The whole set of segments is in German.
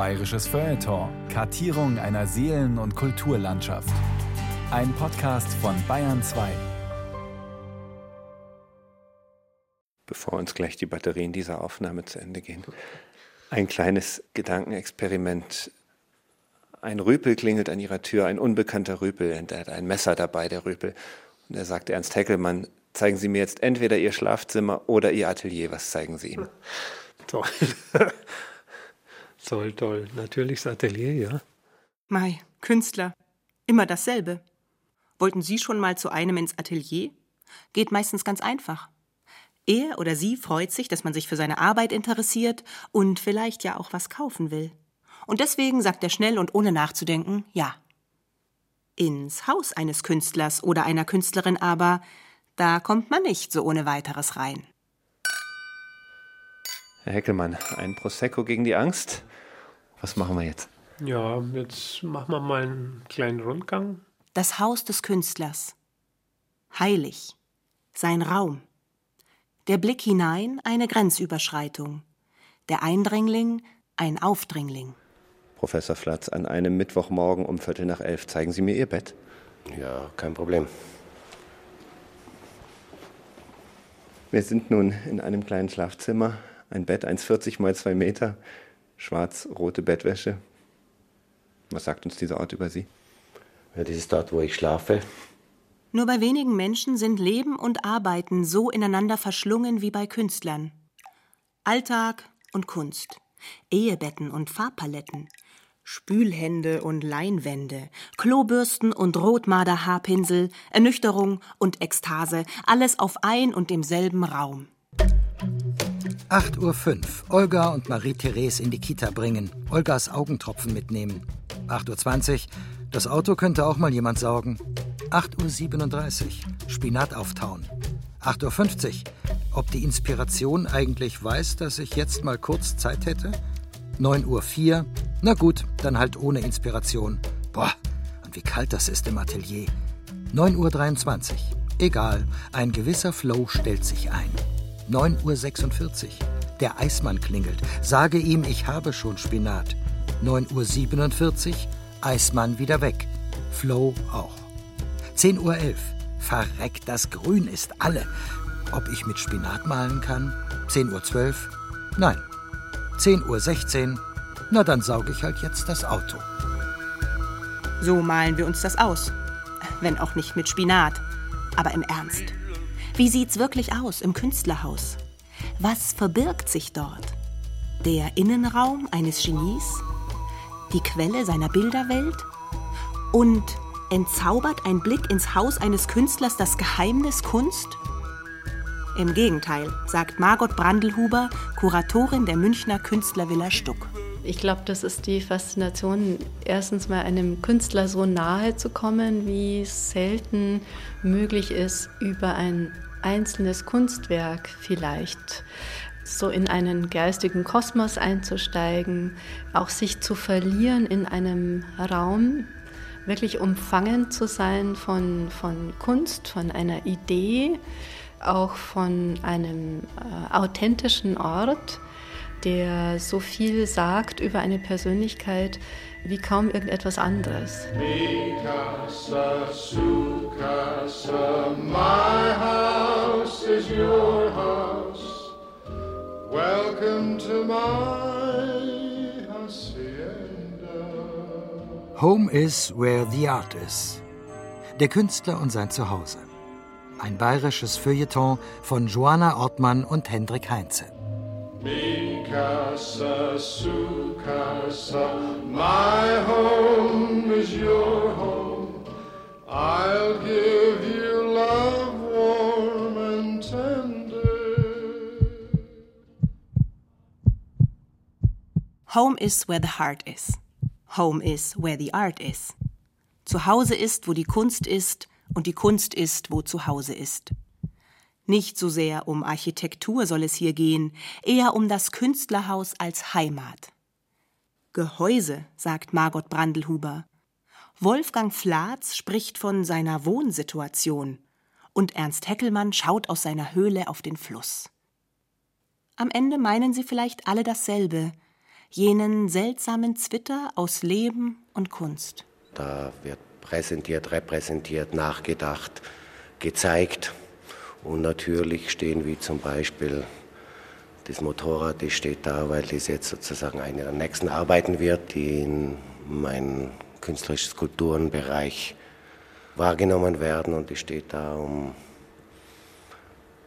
Bayerisches Feuilleton. Kartierung einer Seelen- und Kulturlandschaft. Ein Podcast von Bayern 2. Bevor uns gleich die Batterien dieser Aufnahme zu Ende gehen, ein kleines Gedankenexperiment. Ein Rüpel klingelt an ihrer Tür, ein unbekannter Rüpel, und er hat ein Messer dabei, der Rüpel. Und er sagt Ernst Heckelmann, zeigen Sie mir jetzt entweder Ihr Schlafzimmer oder Ihr Atelier. Was zeigen Sie ihm? Toll. toll, toll. Natürlich das Atelier, ja. Mai, Künstler. Immer dasselbe. Wollten Sie schon mal zu einem ins Atelier? Geht meistens ganz einfach. Er oder sie freut sich, dass man sich für seine Arbeit interessiert und vielleicht ja auch was kaufen will. Und deswegen sagt er schnell und ohne nachzudenken Ja. Ins Haus eines Künstlers oder einer Künstlerin aber, da kommt man nicht so ohne weiteres rein. Herr Heckelmann, ein Prosecco gegen die Angst. Was machen wir jetzt? Ja, jetzt machen wir mal einen kleinen Rundgang. Das Haus des Künstlers. Heilig. Sein Raum. Der Blick hinein eine Grenzüberschreitung. Der Eindringling ein Aufdringling. Professor Flatz, an einem Mittwochmorgen um Viertel nach elf zeigen Sie mir Ihr Bett. Ja, kein Problem. Wir sind nun in einem kleinen Schlafzimmer. Ein Bett 1,40 mal 2 Meter, schwarz-rote Bettwäsche. Was sagt uns dieser Ort über Sie? Ja, das ist dort, wo ich schlafe. Nur bei wenigen Menschen sind Leben und Arbeiten so ineinander verschlungen wie bei Künstlern. Alltag und Kunst, Ehebetten und Farbpaletten, Spülhände und Leinwände, Klobürsten und Rotmarderhaarpinsel, Ernüchterung und Ekstase, alles auf ein und demselben Raum. 8.05 Uhr. Olga und Marie-Therese in die Kita bringen. Olgas Augentropfen mitnehmen. 8.20 Uhr. Das Auto könnte auch mal jemand saugen. 8.37 Uhr. Spinat auftauen. 8.50 Uhr. Ob die Inspiration eigentlich weiß, dass ich jetzt mal kurz Zeit hätte? 9.04 Uhr. Na gut, dann halt ohne Inspiration. Boah, und wie kalt das ist im Atelier. 9.23 Uhr. Egal, ein gewisser Flow stellt sich ein. 9.46 Uhr. Der Eismann klingelt. Sage ihm, ich habe schon Spinat. 9.47 Uhr. Eismann wieder weg. Flow auch. 10.11 Uhr. Verreckt, das Grün ist alle. Ob ich mit Spinat malen kann? 10.12 Uhr. Nein. 10.16 Uhr. Na, dann sauge ich halt jetzt das Auto. So malen wir uns das aus. Wenn auch nicht mit Spinat. Aber im Ernst. Wie sieht's wirklich aus im Künstlerhaus? Was verbirgt sich dort? Der Innenraum eines Genies? Die Quelle seiner Bilderwelt? Und entzaubert ein Blick ins Haus eines Künstlers das Geheimnis Kunst? Im Gegenteil, sagt Margot Brandelhuber, Kuratorin der Münchner Künstlervilla Stuck. Ich glaube, das ist die Faszination, erstens mal einem Künstler so nahe zu kommen, wie es selten möglich ist, über ein einzelnes Kunstwerk vielleicht so in einen geistigen Kosmos einzusteigen, auch sich zu verlieren in einem Raum, wirklich umfangen zu sein von, von Kunst, von einer Idee, auch von einem äh, authentischen Ort, der so viel sagt über eine Persönlichkeit wie kaum irgendetwas anderes. Mikasa, my house is your house. Welcome to my hacienda. Home is where the art is. Der Künstler und sein Zuhause. Ein bayerisches Feuilleton von Joanna Ortmann und Hendrik Heinze. Mikasa, Sukasa, my home is your home. I'll give you love warm and tender. Home is where the heart is. Home is where the art is. Zu Hause ist, wo die Kunst ist, und die Kunst ist, wo zu Hause ist. Nicht so sehr um Architektur soll es hier gehen, eher um das Künstlerhaus als Heimat. Gehäuse, sagt Margot Brandelhuber. Wolfgang Flatz spricht von seiner Wohnsituation und Ernst Heckelmann schaut aus seiner Höhle auf den Fluss. Am Ende meinen sie vielleicht alle dasselbe. jenen seltsamen Zwitter aus Leben und Kunst. Da wird präsentiert, repräsentiert, nachgedacht, gezeigt. Und natürlich stehen wie zum Beispiel das Motorrad, das steht da, weil das jetzt sozusagen eine der nächsten Arbeiten wird, die in meinem künstlerischen Skulpturenbereich wahrgenommen werden. Und die steht da, um,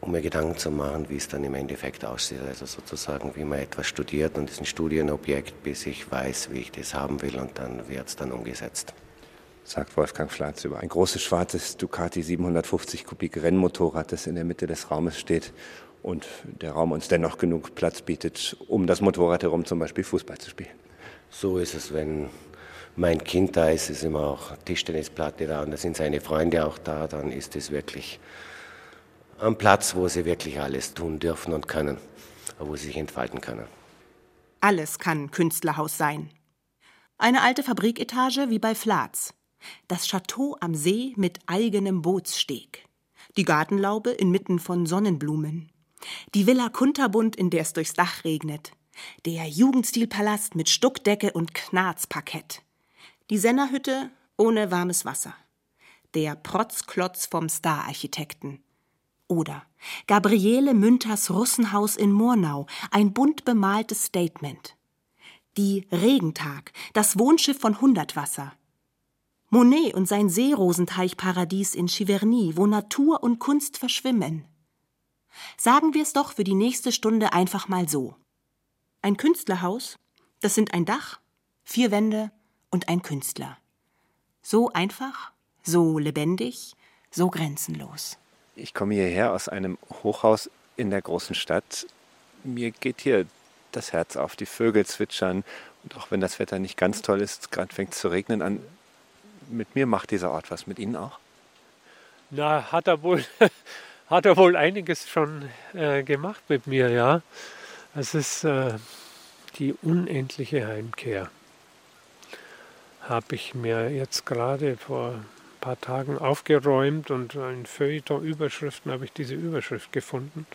um mir Gedanken zu machen, wie es dann im Endeffekt aussieht. Also sozusagen, wie man etwas studiert und ist ein Studienobjekt, bis ich weiß, wie ich das haben will und dann wird es dann umgesetzt sagt Wolfgang Flatz über ein großes schwarzes Ducati 750 Kubik Rennmotorrad, das in der Mitte des Raumes steht und der Raum uns dennoch genug Platz bietet, um das Motorrad herum zum Beispiel Fußball zu spielen. So ist es, wenn mein Kind da ist, ist immer auch Tischtennisplatte da und da sind seine Freunde auch da, dann ist es wirklich ein Platz, wo sie wirklich alles tun dürfen und können, wo sie sich entfalten können. Alles kann Künstlerhaus sein. Eine alte Fabriketage wie bei Flatz. Das Chateau am See mit eigenem Bootssteg. Die Gartenlaube inmitten von Sonnenblumen. Die Villa Kunterbund, in der es durchs Dach regnet. Der Jugendstilpalast mit Stuckdecke und Knarzparkett. Die Sennerhütte ohne warmes Wasser. Der Protzklotz vom Stararchitekten. Oder Gabriele Münters Russenhaus in Murnau, ein bunt bemaltes Statement. Die Regentag, das Wohnschiff von Hundertwasser. Monet und sein Seerosenteichparadies in Giverny, wo Natur und Kunst verschwimmen. Sagen wir es doch für die nächste Stunde einfach mal so. Ein Künstlerhaus, das sind ein Dach, vier Wände und ein Künstler. So einfach, so lebendig, so grenzenlos. Ich komme hierher aus einem Hochhaus in der großen Stadt. Mir geht hier das Herz auf. Die Vögel zwitschern und auch wenn das Wetter nicht ganz toll ist, gerade fängt es zu regnen an, mit mir macht dieser Ort was, mit Ihnen auch? Na, hat er wohl, hat er wohl einiges schon äh, gemacht mit mir, ja. Es ist äh, die unendliche Heimkehr. Habe ich mir jetzt gerade vor ein paar Tagen aufgeräumt und in Feuilleton-Überschriften habe ich diese Überschrift gefunden.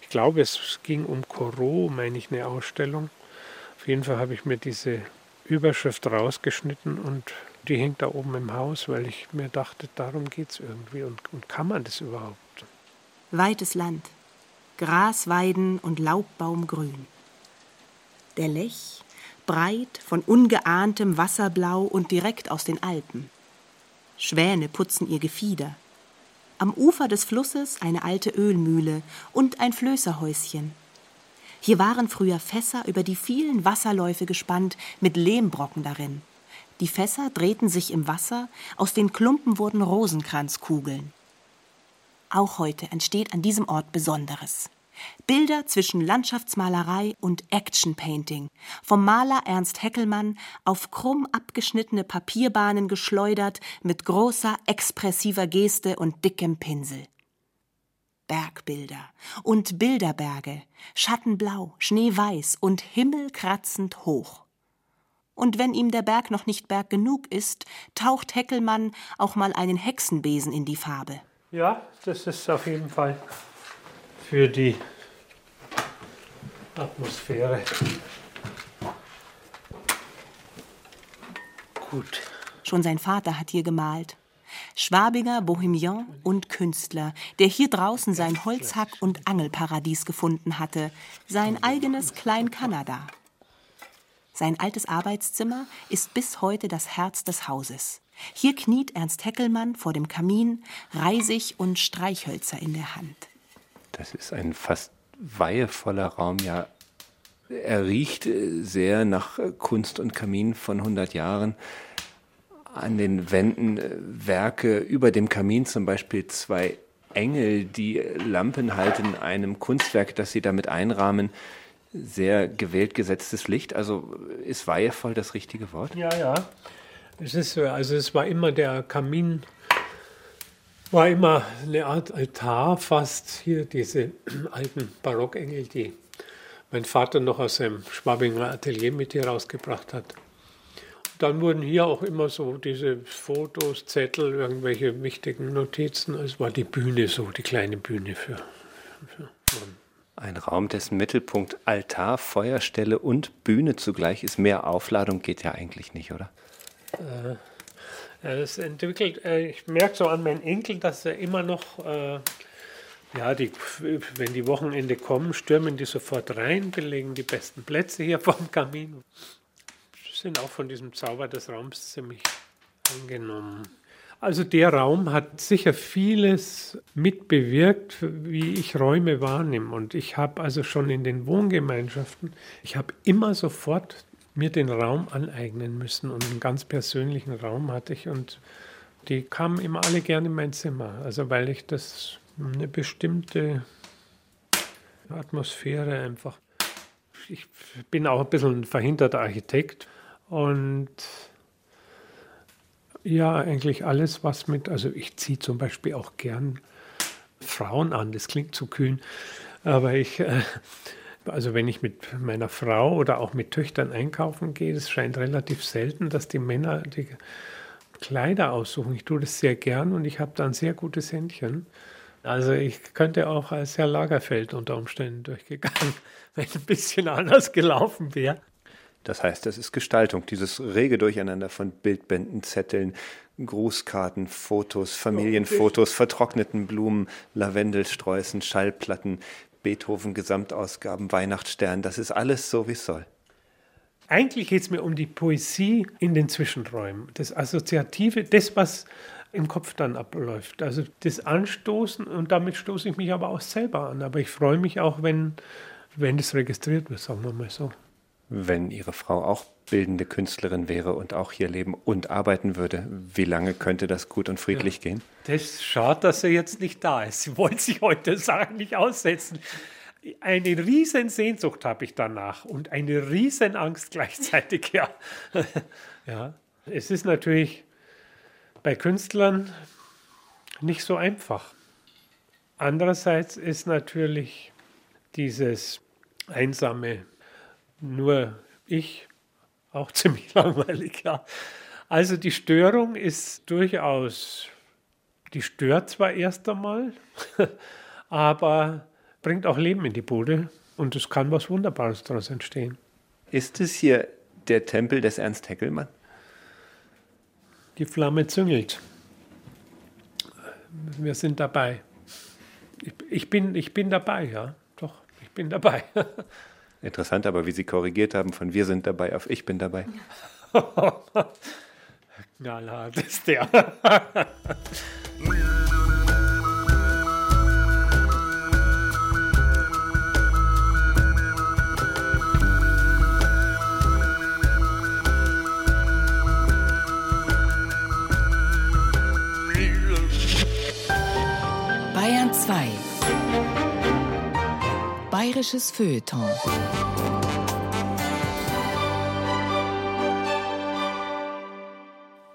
Ich glaube, es ging um Corot, meine ich, eine Ausstellung. Auf jeden Fall habe ich mir diese Überschrift rausgeschnitten und die hängt da oben im Haus, weil ich mir dachte, darum geht es irgendwie und, und kann man das überhaupt? Weites Land, Grasweiden und Laubbaumgrün. Der Lech, breit von ungeahntem Wasserblau und direkt aus den Alpen. Schwäne putzen ihr Gefieder. Am Ufer des Flusses eine alte Ölmühle und ein Flößerhäuschen. Hier waren früher Fässer über die vielen Wasserläufe gespannt, mit Lehmbrocken darin. Die Fässer drehten sich im Wasser, aus den Klumpen wurden Rosenkranzkugeln. Auch heute entsteht an diesem Ort Besonderes. Bilder zwischen Landschaftsmalerei und Action-Painting, vom Maler Ernst Heckelmann auf krumm abgeschnittene Papierbahnen geschleudert mit großer expressiver Geste und dickem Pinsel. Bergbilder und Bilderberge, schattenblau, schneeweiß und himmelkratzend hoch. Und wenn ihm der Berg noch nicht Berg genug ist, taucht Heckelmann auch mal einen Hexenbesen in die Farbe. Ja, das ist auf jeden Fall für die Atmosphäre gut. Schon sein Vater hat hier gemalt. Schwabiger Bohemian und Künstler, der hier draußen sein Holzhack- und Angelparadies gefunden hatte, sein eigenes Klein-Kanada. Sein altes Arbeitszimmer ist bis heute das Herz des Hauses. Hier kniet Ernst Heckelmann vor dem Kamin, Reisig und Streichhölzer in der Hand. Das ist ein fast weihevoller Raum, ja. Er riecht äh, sehr nach äh, Kunst und Kamin von 100 Jahren an den Wänden äh, Werke, über dem Kamin zum Beispiel zwei Engel, die Lampen halten in einem Kunstwerk, das sie damit einrahmen. Sehr gewählt gesetztes Licht. Also ist weihevoll das richtige Wort? Ja, ja. Es ist so, also es war immer der Kamin, war immer eine Art Altar fast. Hier diese alten Barockengel, die mein Vater noch aus seinem Schwabinger Atelier mit hier rausgebracht hat dann wurden hier auch immer so diese Fotos, Zettel, irgendwelche wichtigen Notizen. Es war die Bühne so, die kleine Bühne für. für Ein Raum, dessen Mittelpunkt Altar, Feuerstelle und Bühne zugleich ist. Mehr Aufladung geht ja eigentlich nicht, oder? Äh, es entwickelt, äh, ich merke so an meinen Enkel, dass er immer noch, äh, ja, die, wenn die Wochenende kommen, stürmen die sofort rein, belegen die besten Plätze hier vorm Kamin. Sind auch von diesem Zauber des Raums ziemlich angenommen. Also der Raum hat sicher vieles mitbewirkt, wie ich Räume wahrnehme. Und ich habe also schon in den Wohngemeinschaften, ich habe immer sofort mir den Raum aneignen müssen. Und einen ganz persönlichen Raum hatte ich. Und die kamen immer alle gerne in mein Zimmer. Also weil ich das eine bestimmte Atmosphäre einfach. Ich bin auch ein bisschen ein verhinderter Architekt. Und ja, eigentlich alles, was mit, also ich ziehe zum Beispiel auch gern Frauen an, das klingt zu kühn, aber ich, äh, also wenn ich mit meiner Frau oder auch mit Töchtern einkaufen gehe, es scheint relativ selten, dass die Männer die Kleider aussuchen. Ich tue das sehr gern und ich habe da ein sehr gutes Händchen. Also ich könnte auch als Herr Lagerfeld unter Umständen durchgegangen, wenn ein bisschen anders gelaufen wäre. Das heißt, das ist Gestaltung, dieses rege Durcheinander von Bildbänden, Zetteln, Grußkarten, Fotos, Familienfotos, vertrockneten Blumen, Lavendelsträußen, Schallplatten, Beethoven-Gesamtausgaben, Weihnachtsstern, das ist alles so, wie es soll. Eigentlich geht es mir um die Poesie in den Zwischenräumen, das Assoziative, das, was im Kopf dann abläuft. Also das Anstoßen und damit stoße ich mich aber auch selber an. Aber ich freue mich auch, wenn, wenn das registriert wird, sagen wir mal so. Wenn Ihre Frau auch bildende Künstlerin wäre und auch hier leben und arbeiten würde, wie lange könnte das gut und friedlich ja. gehen? Das schade, dass er jetzt nicht da ist. Sie wollen sich heute sagen, nicht aussetzen. Eine riesen Sehnsucht habe ich danach und eine riesen Angst gleichzeitig, ja. ja. Es ist natürlich bei Künstlern nicht so einfach. Andererseits ist natürlich dieses einsame, nur ich, auch ziemlich langweilig, ja. Also die Störung ist durchaus, die stört zwar erst einmal, aber bringt auch Leben in die Bude und es kann was Wunderbares daraus entstehen. Ist es hier der Tempel des Ernst Heckelmann? Die Flamme züngelt. Wir sind dabei. Ich, ich, bin, ich bin dabei, ja. Doch, ich bin dabei. Interessant aber, wie Sie korrigiert haben, von wir sind dabei auf ich bin dabei. Knallhart ist der. Bayerisches Feuilleton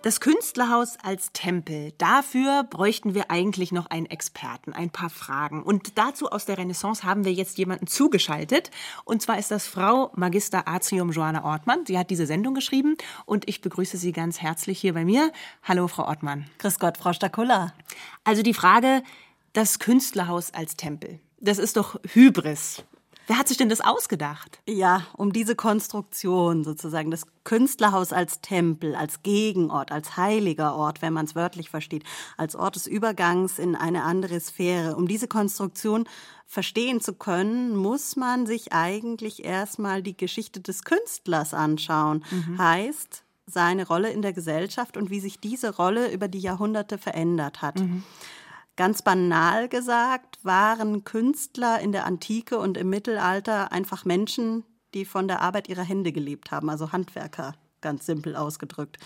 Das Künstlerhaus als Tempel. Dafür bräuchten wir eigentlich noch einen Experten, ein paar Fragen. Und dazu aus der Renaissance haben wir jetzt jemanden zugeschaltet. Und zwar ist das Frau Magister Artium Joanna Ortmann. Sie hat diese Sendung geschrieben und ich begrüße Sie ganz herzlich hier bei mir. Hallo, Frau Ortmann. Grüß Gott, Frau Stakula. Also die Frage, das Künstlerhaus als Tempel. Das ist doch Hybris. Wer hat sich denn das ausgedacht? Ja, um diese Konstruktion sozusagen, das Künstlerhaus als Tempel, als Gegenort, als heiliger Ort, wenn man es wörtlich versteht, als Ort des Übergangs in eine andere Sphäre. Um diese Konstruktion verstehen zu können, muss man sich eigentlich erstmal die Geschichte des Künstlers anschauen. Mhm. Heißt, seine Rolle in der Gesellschaft und wie sich diese Rolle über die Jahrhunderte verändert hat. Mhm. Ganz banal gesagt waren Künstler in der Antike und im Mittelalter einfach Menschen, die von der Arbeit ihrer Hände gelebt haben, also Handwerker, ganz simpel ausgedrückt.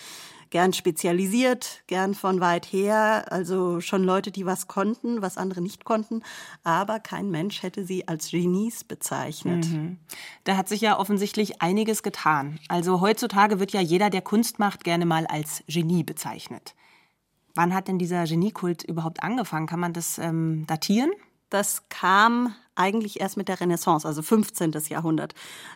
Gern spezialisiert, gern von weit her, also schon Leute, die was konnten, was andere nicht konnten, aber kein Mensch hätte sie als Genies bezeichnet. Mhm. Da hat sich ja offensichtlich einiges getan. Also heutzutage wird ja jeder, der Kunst macht, gerne mal als Genie bezeichnet. Wann hat denn dieser Geniekult überhaupt angefangen? Kann man das ähm, datieren? Das kam eigentlich erst mit der Renaissance, also 15. Jahrhundert.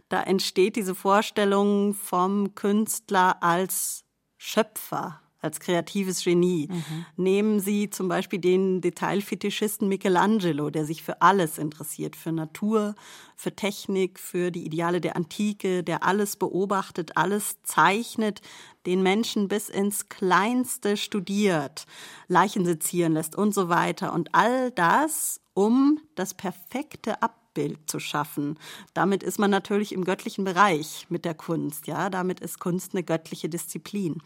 Da entsteht diese Vorstellung vom Künstler als Schöpfer, als kreatives Genie. Mhm. Nehmen Sie zum Beispiel den Detailfetischisten Michelangelo, der sich für alles interessiert, für Natur, für Technik, für die Ideale der Antike, der alles beobachtet, alles zeichnet, den Menschen bis ins Kleinste studiert, Leichen sezieren lässt und so weiter. Und all das, um das perfekte Abbild zu schaffen. Damit ist man natürlich im göttlichen Bereich mit der Kunst. Ja, damit ist Kunst eine göttliche Disziplin.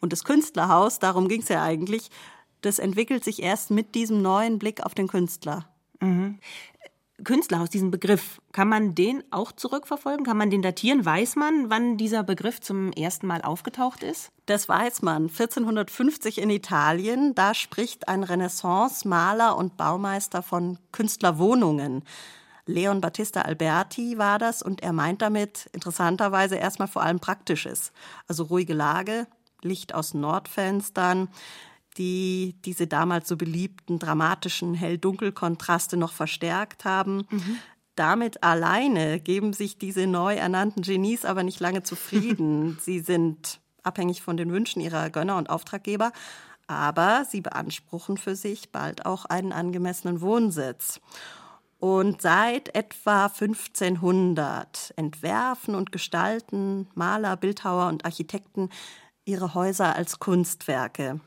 Und das Künstlerhaus, darum ging es ja eigentlich, das entwickelt sich erst mit diesem neuen Blick auf den Künstler. Mhm. Künstlerhaus, diesen Begriff, kann man den auch zurückverfolgen? Kann man den datieren? Weiß man, wann dieser Begriff zum ersten Mal aufgetaucht ist? Das weiß man. 1450 in Italien, da spricht ein Renaissance-Maler und Baumeister von Künstlerwohnungen. Leon Battista Alberti war das und er meint damit interessanterweise erstmal vor allem Praktisches. Also ruhige Lage, Licht aus Nordfenstern, die diese damals so beliebten dramatischen Hell-Dunkel-Kontraste noch verstärkt haben. Mhm. Damit alleine geben sich diese neu ernannten Genies aber nicht lange zufrieden. sie sind abhängig von den Wünschen ihrer Gönner und Auftraggeber, aber sie beanspruchen für sich bald auch einen angemessenen Wohnsitz. Und seit etwa 1500 entwerfen und gestalten Maler, Bildhauer und Architekten ihre Häuser als Kunstwerke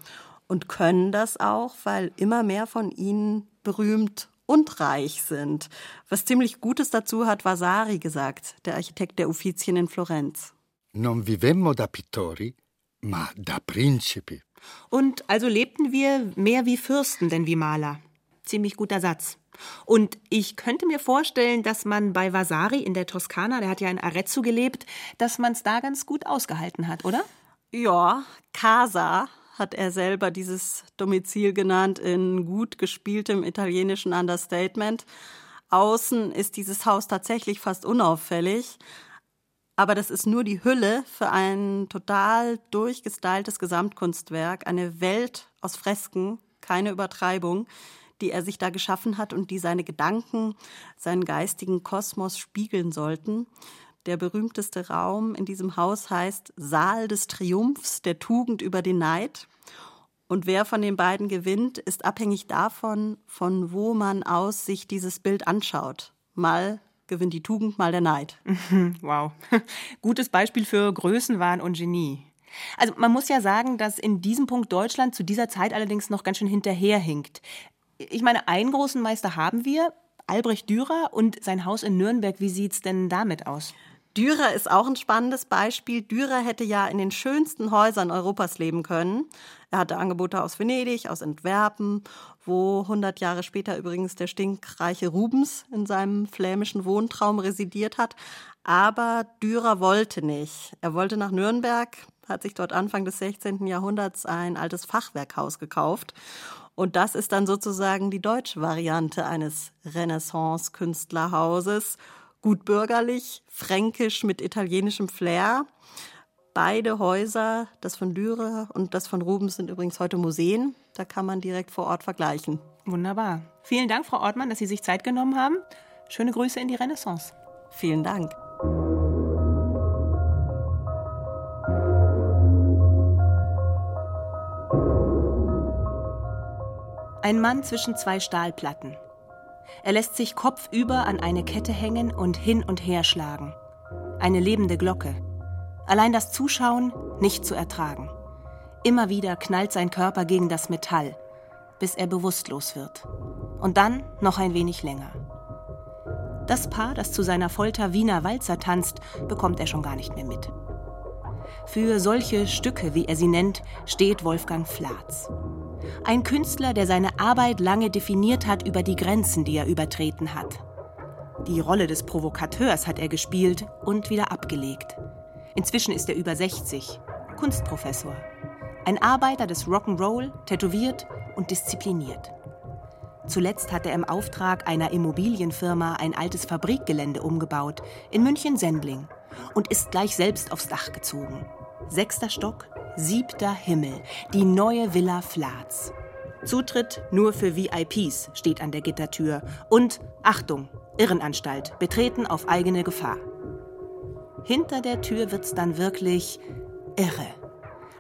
und können das auch, weil immer mehr von ihnen berühmt und reich sind. Was ziemlich Gutes dazu hat Vasari gesagt, der Architekt der Uffizien in Florenz. Non vivemmo da pittori, ma da principi. Und also lebten wir mehr wie Fürsten denn wie Maler. Ziemlich guter Satz. Und ich könnte mir vorstellen, dass man bei Vasari in der Toskana, der hat ja in Arezzo gelebt, dass man es da ganz gut ausgehalten hat, oder? Ja, Casa hat er selber dieses Domizil genannt in gut gespieltem italienischen Understatement. Außen ist dieses Haus tatsächlich fast unauffällig, aber das ist nur die Hülle für ein total durchgestyltes Gesamtkunstwerk, eine Welt aus Fresken, keine Übertreibung, die er sich da geschaffen hat und die seine Gedanken, seinen geistigen Kosmos spiegeln sollten. Der berühmteste Raum in diesem Haus heißt Saal des Triumphs der Tugend über den Neid. Und wer von den beiden gewinnt, ist abhängig davon, von wo man aus sich dieses Bild anschaut. Mal gewinnt die Tugend, mal der Neid. Wow. Gutes Beispiel für Größenwahn und Genie. Also man muss ja sagen, dass in diesem Punkt Deutschland zu dieser Zeit allerdings noch ganz schön hinterherhinkt. Ich meine, einen großen Meister haben wir, Albrecht Dürer und sein Haus in Nürnberg. Wie sieht's denn damit aus? Dürer ist auch ein spannendes Beispiel. Dürer hätte ja in den schönsten Häusern Europas leben können. Er hatte Angebote aus Venedig, aus Antwerpen, wo 100 Jahre später übrigens der stinkreiche Rubens in seinem flämischen Wohntraum residiert hat. Aber Dürer wollte nicht. Er wollte nach Nürnberg, hat sich dort Anfang des 16. Jahrhunderts ein altes Fachwerkhaus gekauft. Und das ist dann sozusagen die deutsche Variante eines Renaissance-Künstlerhauses gut bürgerlich, fränkisch mit italienischem Flair. Beide Häuser, das von Dürer und das von Rubens, sind übrigens heute Museen. Da kann man direkt vor Ort vergleichen. Wunderbar. Vielen Dank, Frau Ortmann, dass Sie sich Zeit genommen haben. Schöne Grüße in die Renaissance. Vielen Dank. Ein Mann zwischen zwei Stahlplatten. Er lässt sich kopfüber an eine Kette hängen und hin und her schlagen. Eine lebende Glocke. Allein das Zuschauen nicht zu ertragen. Immer wieder knallt sein Körper gegen das Metall, bis er bewusstlos wird. Und dann noch ein wenig länger. Das Paar, das zu seiner Folter Wiener Walzer tanzt, bekommt er schon gar nicht mehr mit. Für solche Stücke, wie er sie nennt, steht Wolfgang Flatz. Ein Künstler, der seine Arbeit lange definiert hat über die Grenzen, die er übertreten hat. Die Rolle des Provokateurs hat er gespielt und wieder abgelegt. Inzwischen ist er über 60, Kunstprofessor. Ein Arbeiter des Rock'n'Roll, tätowiert und diszipliniert. Zuletzt hat er im Auftrag einer Immobilienfirma ein altes Fabrikgelände umgebaut, in München-Sendling, und ist gleich selbst aufs Dach gezogen. Sechster Stock, siebter Himmel, die neue Villa Flatz. Zutritt nur für VIPs steht an der Gittertür. Und Achtung, Irrenanstalt, betreten auf eigene Gefahr. Hinter der Tür wird's dann wirklich irre.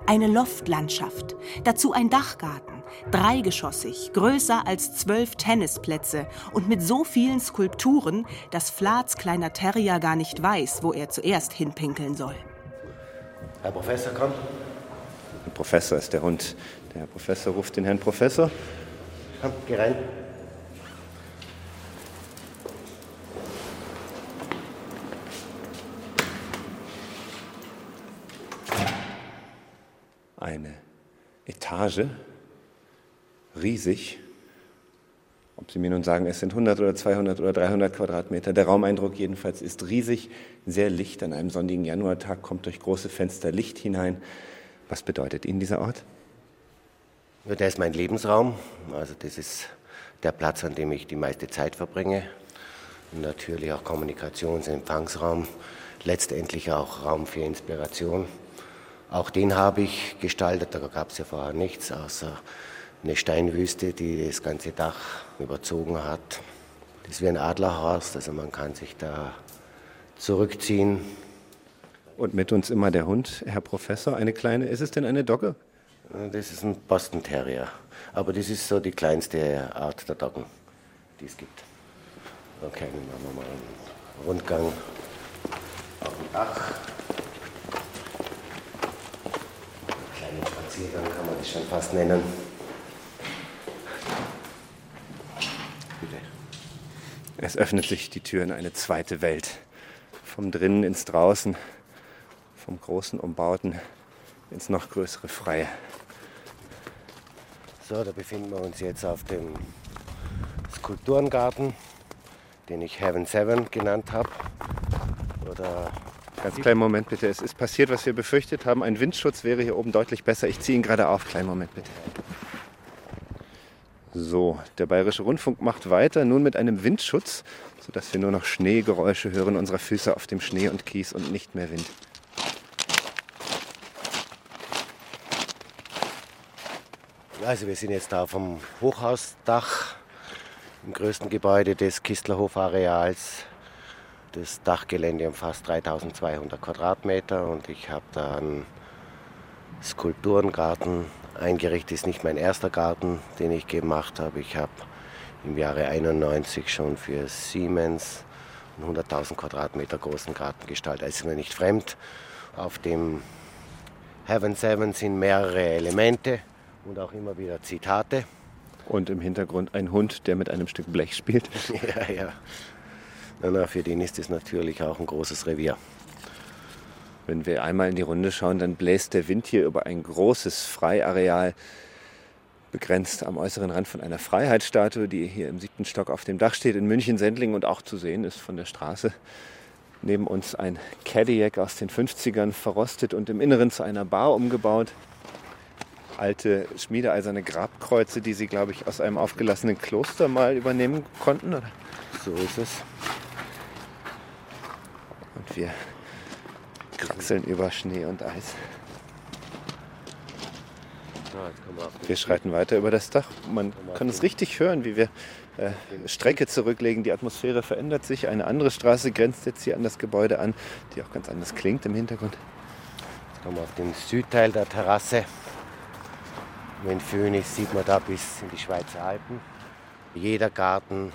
Eine Loftlandschaft, dazu ein Dachgarten, dreigeschossig, größer als zwölf Tennisplätze und mit so vielen Skulpturen, dass Flats kleiner Terrier gar nicht weiß, wo er zuerst hinpinkeln soll. Herr Professor, kommt. Der Professor ist der Hund. Der Herr Professor ruft den Herrn Professor. Komm, geh rein. Eine Etage, riesig. Ob Sie mir nun sagen, es sind 100 oder 200 oder 300 Quadratmeter, der Raumeindruck jedenfalls ist riesig, sehr licht. An einem sonnigen Januartag kommt durch große Fenster Licht hinein. Was bedeutet Ihnen dieser Ort? Ja, der ist mein Lebensraum. Also das ist der Platz, an dem ich die meiste Zeit verbringe. Und natürlich auch Kommunikations- und Empfangsraum. Letztendlich auch Raum für Inspiration. Auch den habe ich gestaltet. Da gab es ja vorher nichts außer eine Steinwüste, die das ganze Dach überzogen hat. Das ist wie ein Adlerhorst, also man kann sich da zurückziehen. Und mit uns immer der Hund, Herr Professor, eine kleine, ist es denn eine Dogge? Das ist ein Boston Terrier, aber das ist so die kleinste Art der Doggen, die es gibt. Okay, dann machen wir mal einen Rundgang auf dem Dach. Einen kleinen Spaziergang kann man das schon fast nennen. Bitte. Es öffnet sich die Tür in eine zweite Welt. Vom drinnen ins draußen, vom großen Umbauten ins noch größere Freie. So, da befinden wir uns jetzt auf dem Skulpturengarten, den ich Heaven Seven genannt habe. Oder Ganz kleinen Moment bitte. Es ist passiert, was wir befürchtet haben. Ein Windschutz wäre hier oben deutlich besser. Ich ziehe ihn gerade auf. Kleinen Moment bitte. So, der Bayerische Rundfunk macht weiter, nun mit einem Windschutz, sodass wir nur noch Schneegeräusche hören unserer Füße auf dem Schnee und Kies und nicht mehr Wind. Also wir sind jetzt da vom Hochhausdach im größten Gebäude des Kistlerhof-Areals. Das Dachgelände umfasst 3200 Quadratmeter und ich habe da einen Skulpturengarten eingerichtet. Ist nicht mein erster Garten, den ich gemacht habe. Ich habe im Jahre 91 schon für Siemens einen 100.000 Quadratmeter großen Garten gestaltet. Das ist mir nicht fremd. Auf dem Heaven Seven sind mehrere Elemente und auch immer wieder Zitate. Und im Hintergrund ein Hund, der mit einem Stück Blech spielt. ja, ja. Na, na, für den ist es natürlich auch ein großes Revier. Wenn wir einmal in die Runde schauen, dann bläst der Wind hier über ein großes Freiareal, begrenzt am äußeren Rand von einer Freiheitsstatue, die hier im siebten Stock auf dem Dach steht, in München-Sendling und auch zu sehen ist von der Straße. Neben uns ein Cadillac aus den 50ern, verrostet und im Inneren zu einer Bar umgebaut. Alte schmiedeeiserne Grabkreuze, die sie, glaube ich, aus einem aufgelassenen Kloster mal übernehmen konnten. Oder? So ist es. Und wir kraxeln über Schnee und Eis. Wir schreiten weiter über das Dach. Man kann es richtig hören, wie wir äh, Strecke zurücklegen. Die Atmosphäre verändert sich. Eine andere Straße grenzt jetzt hier an das Gebäude an, die auch ganz anders klingt im Hintergrund. Jetzt kommen wir auf den Südteil der Terrasse. Wenn ist, sieht man da bis in die Schweizer Alpen. Jeder Garten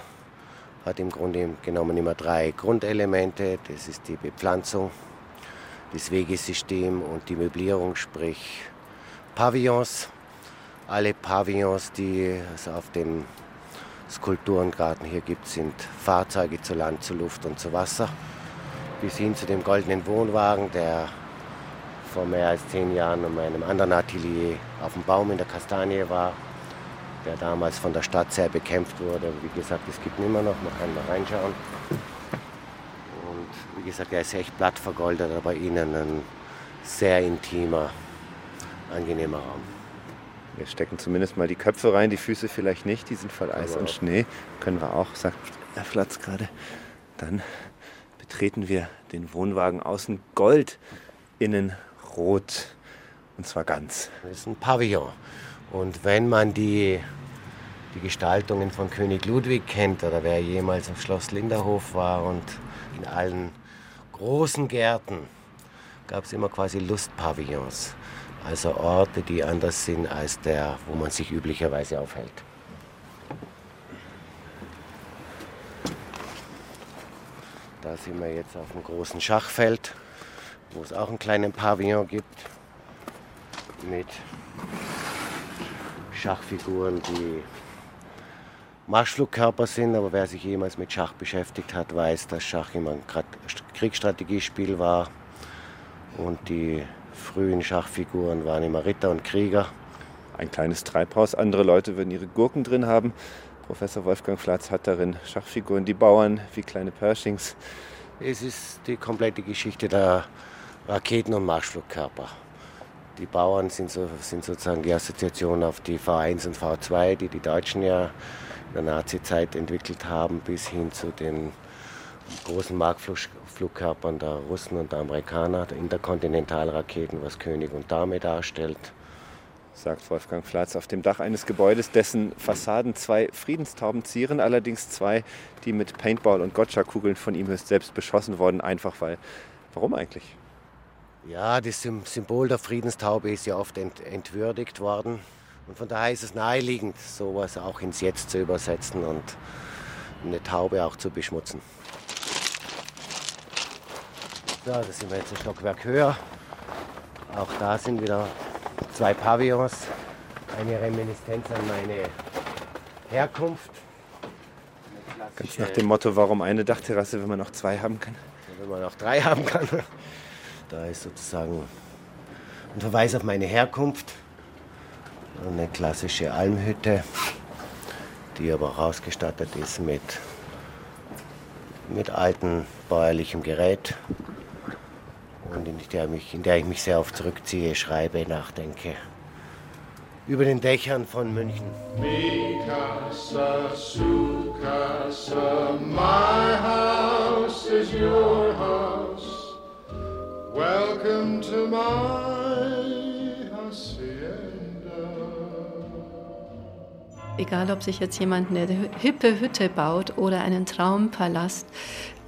hat im Grunde genommen immer drei Grundelemente. Das ist die Bepflanzung, das Wegesystem und die Möblierung, sprich Pavillons. Alle Pavillons, die es auf dem Skulpturengarten hier gibt, sind Fahrzeuge zu Land, zu Luft und zu Wasser. Bis hin zu dem goldenen Wohnwagen, der vor mehr als zehn Jahren in meinem anderen Atelier auf dem Baum in der Kastanie war, der damals von der Stadt sehr bekämpft wurde. Wie gesagt, es gibt ihn immer noch, man kann mal reinschauen. Und wie gesagt, er ist echt blatt vergoldet, aber innen ein sehr intimer, angenehmer Raum. Wir stecken zumindest mal die Köpfe rein, die Füße vielleicht nicht, die sind voll Eis Aber und. Schnee. Können wir auch, sagt Herr Flatz gerade. Dann betreten wir den Wohnwagen außen gold, innen rot. Und zwar ganz. Das ist ein Pavillon. Und wenn man die, die Gestaltungen von König Ludwig kennt oder wer jemals im Schloss Linderhof war und in allen großen Gärten gab es immer quasi Lustpavillons. Also Orte, die anders sind als der, wo man sich üblicherweise aufhält. Da sind wir jetzt auf einem großen Schachfeld, wo es auch einen kleinen Pavillon gibt mit Schachfiguren, die Marschflugkörper sind, aber wer sich jemals mit Schach beschäftigt hat, weiß, dass Schach immer ein Kriegsstrategiespiel war und die frühen Schachfiguren waren immer Ritter und Krieger. Ein kleines Treibhaus, andere Leute würden ihre Gurken drin haben. Professor Wolfgang Flatz hat darin Schachfiguren, die Bauern wie kleine Pershings. Es ist die komplette Geschichte der Raketen- und Marschflugkörper. Die Bauern sind, so, sind sozusagen die Assoziation auf die V1 und V2, die die Deutschen ja in der Nazi-Zeit entwickelt haben, bis hin zu den großen Markflugkörpern der Russen und der Amerikaner, der Interkontinentalraketen, was König und Dame darstellt sagt Wolfgang Flatz, auf dem Dach eines Gebäudes, dessen Fassaden zwei Friedenstauben zieren, allerdings zwei, die mit Paintball und Gotcha-Kugeln von ihm selbst beschossen wurden, einfach weil. Warum eigentlich? Ja, das Symbol der Friedenstaube ist ja oft ent entwürdigt worden. Und von daher ist es naheliegend, sowas auch ins Jetzt zu übersetzen und eine Taube auch zu beschmutzen. So, da sind wir jetzt ein Stockwerk höher. Auch da sind wieder zwei Pavillons, eine Reminiszenz an meine Herkunft. Ganz nach dem Motto, warum eine Dachterrasse, wenn man noch zwei haben kann? Wenn man noch drei haben kann. Da ist sozusagen ein Verweis auf meine Herkunft. Eine klassische Almhütte, die aber auch ausgestattet ist mit, mit altem bäuerlichem Gerät und in der, mich, in der ich mich sehr oft zurückziehe, schreibe, nachdenke. Über den Dächern von München. Mikasa, Sukasa, my house is your house. Welcome to my hacienda. Egal, ob sich jetzt jemand eine hippe Hütte baut oder einen Traumpalast,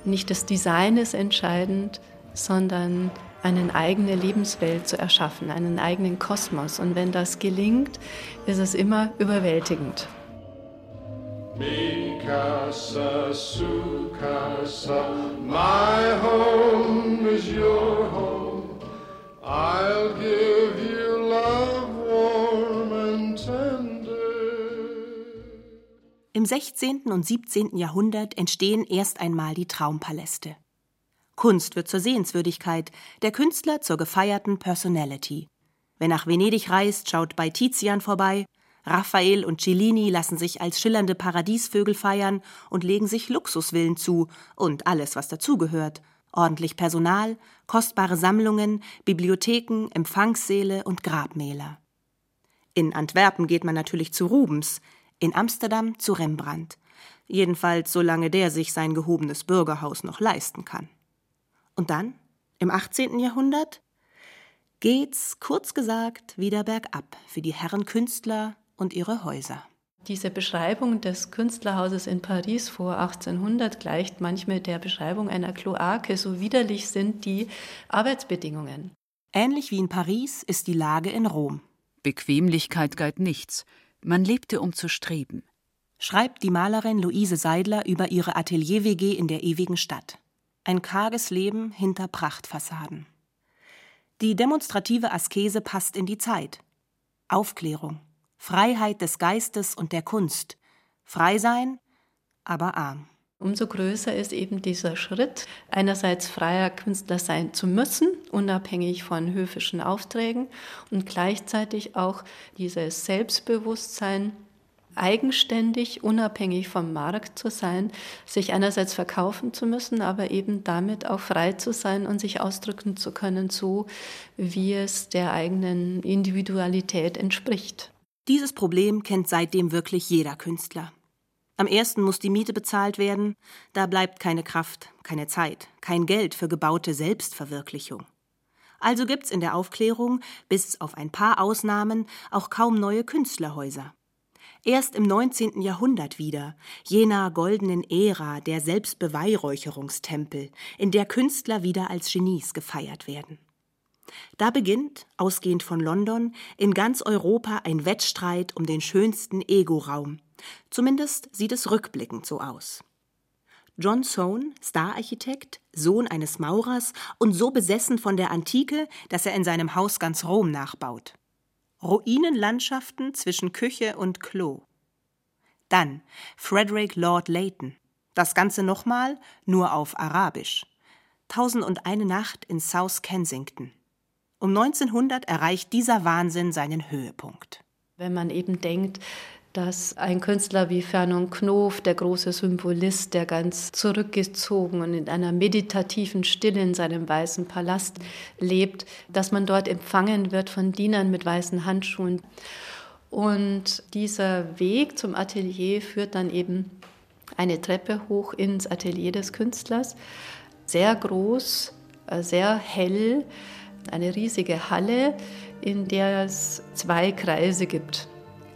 nicht das Design ist entscheidend, sondern eine eigene Lebenswelt zu erschaffen, einen eigenen Kosmos. Und wenn das gelingt, ist es immer überwältigend. Mikasa, Sukasa, my home is your home. I'll give you love warm and tender. Im 16. und 17. Jahrhundert entstehen erst einmal die Traumpaläste. Kunst wird zur Sehenswürdigkeit, der Künstler zur gefeierten Personality. Wer nach Venedig reist, schaut bei Tizian vorbei, Raphael und Cellini lassen sich als schillernde Paradiesvögel feiern und legen sich Luxusvillen zu und alles, was dazugehört. Ordentlich Personal, kostbare Sammlungen, Bibliotheken, Empfangssäle und Grabmäler. In Antwerpen geht man natürlich zu Rubens, in Amsterdam zu Rembrandt. Jedenfalls solange der sich sein gehobenes Bürgerhaus noch leisten kann. Und dann, im 18. Jahrhundert, geht's kurz gesagt wieder bergab für die Herren Künstler und ihre Häuser. Diese Beschreibung des Künstlerhauses in Paris vor 1800 gleicht manchmal der Beschreibung einer Kloake, so widerlich sind die Arbeitsbedingungen. Ähnlich wie in Paris ist die Lage in Rom. Bequemlichkeit galt nichts. Man lebte, um zu streben. Schreibt die Malerin Luise Seidler über ihre Atelier-WG in der ewigen Stadt. Ein karges Leben hinter Prachtfassaden. Die demonstrative Askese passt in die Zeit. Aufklärung, Freiheit des Geistes und der Kunst. Frei sein, aber arm. Umso größer ist eben dieser Schritt, einerseits freier Künstler sein zu müssen, unabhängig von höfischen Aufträgen, und gleichzeitig auch dieses Selbstbewusstsein, eigenständig, unabhängig vom Markt zu sein, sich einerseits verkaufen zu müssen, aber eben damit auch frei zu sein und sich ausdrücken zu können, so wie es der eigenen Individualität entspricht. Dieses Problem kennt seitdem wirklich jeder Künstler. Am ersten muss die Miete bezahlt werden, da bleibt keine Kraft, keine Zeit, kein Geld für gebaute Selbstverwirklichung. Also gibt's in der Aufklärung, bis auf ein paar Ausnahmen, auch kaum neue Künstlerhäuser. Erst im 19. Jahrhundert wieder, jener goldenen Ära der Selbstbeweihräucherungstempel, in der Künstler wieder als Genies gefeiert werden. Da beginnt, ausgehend von London, in ganz Europa ein Wettstreit um den schönsten Ego-Raum. Zumindest sieht es rückblickend so aus. John Soane, Stararchitekt, Sohn eines Maurers und so besessen von der Antike, dass er in seinem Haus ganz Rom nachbaut. Ruinenlandschaften zwischen Küche und Klo. Dann Frederick Lord Leighton. Das Ganze nochmal, nur auf Arabisch. Tausend und eine Nacht in South Kensington. Um 1900 erreicht dieser Wahnsinn seinen Höhepunkt. Wenn man eben denkt, dass ein Künstler wie Fernand Knof, der große Symbolist, der ganz zurückgezogen und in einer meditativen Stille in seinem weißen Palast lebt, dass man dort empfangen wird von Dienern mit weißen Handschuhen. Und dieser Weg zum Atelier führt dann eben eine Treppe hoch ins Atelier des Künstlers. Sehr groß, äh, sehr hell, eine riesige Halle, in der es zwei Kreise gibt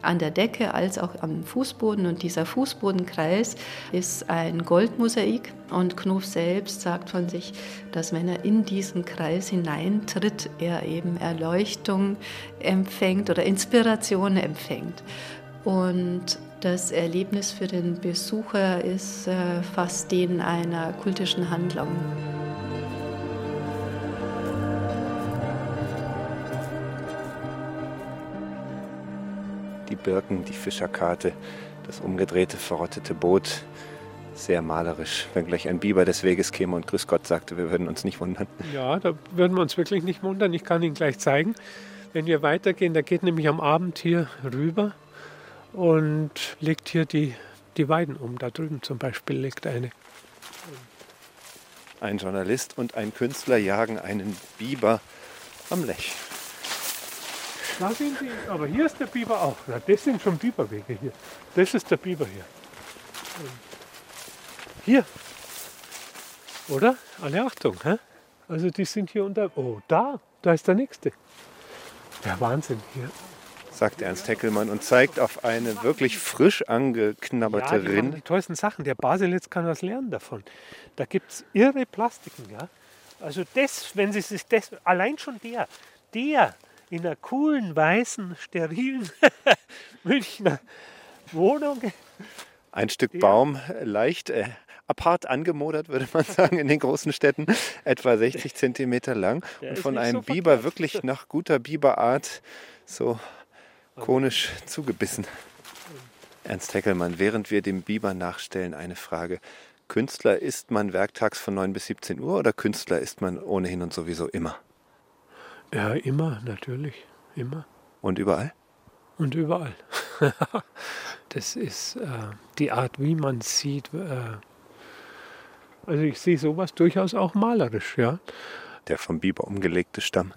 an der Decke als auch am Fußboden. Und dieser Fußbodenkreis ist ein Goldmosaik. Und Knopf selbst sagt von sich, dass wenn er in diesen Kreis hineintritt, er eben Erleuchtung empfängt oder Inspiration empfängt. Und das Erlebnis für den Besucher ist äh, fast den einer kultischen Handlung. Die Birken, die Fischerkarte, das umgedrehte, verrottete Boot. Sehr malerisch, wenn gleich ein Biber des Weges käme und Grüß Gott sagte, wir würden uns nicht wundern. Ja, da würden wir uns wirklich nicht wundern. Ich kann Ihnen gleich zeigen. Wenn wir weitergehen, da geht nämlich am Abend hier rüber und legt hier die, die Weiden um. Da drüben zum Beispiel liegt eine. Ein Journalist und ein Künstler jagen einen Biber am Lech. Da sind sie, aber hier ist der Biber auch. Das sind schon Biberwege hier. Das ist der Biber hier. Hier. Oder? Alle Achtung. Hä? Also die sind hier unter. Oh, da. Da ist der nächste. Der Wahnsinn hier. Sagt Ernst Heckelmann und zeigt auf eine wirklich frisch angeknabberte ja, die Rinde. Die tollsten Sachen. Der Baselitz kann was lernen davon. Da gibt es irre Plastiken. Ja? Also das, wenn Sie sich das, allein schon der, der in einer coolen, weißen, sterilen Münchner Wohnung. Ein Stück Baum, leicht äh, apart angemodert, würde man sagen, in den großen Städten, etwa 60 Zentimeter lang Der und von einem so Biber verkehrt. wirklich nach guter Biberart so konisch zugebissen. Ernst Heckelmann, während wir dem Biber nachstellen, eine Frage. Künstler ist man werktags von 9 bis 17 Uhr oder Künstler ist man ohnehin und sowieso immer? Ja, immer, natürlich. Immer. Und überall? Und überall. das ist äh, die Art, wie man sieht. Äh, also ich sehe sowas durchaus auch malerisch, ja. Der vom Biber umgelegte Stamm.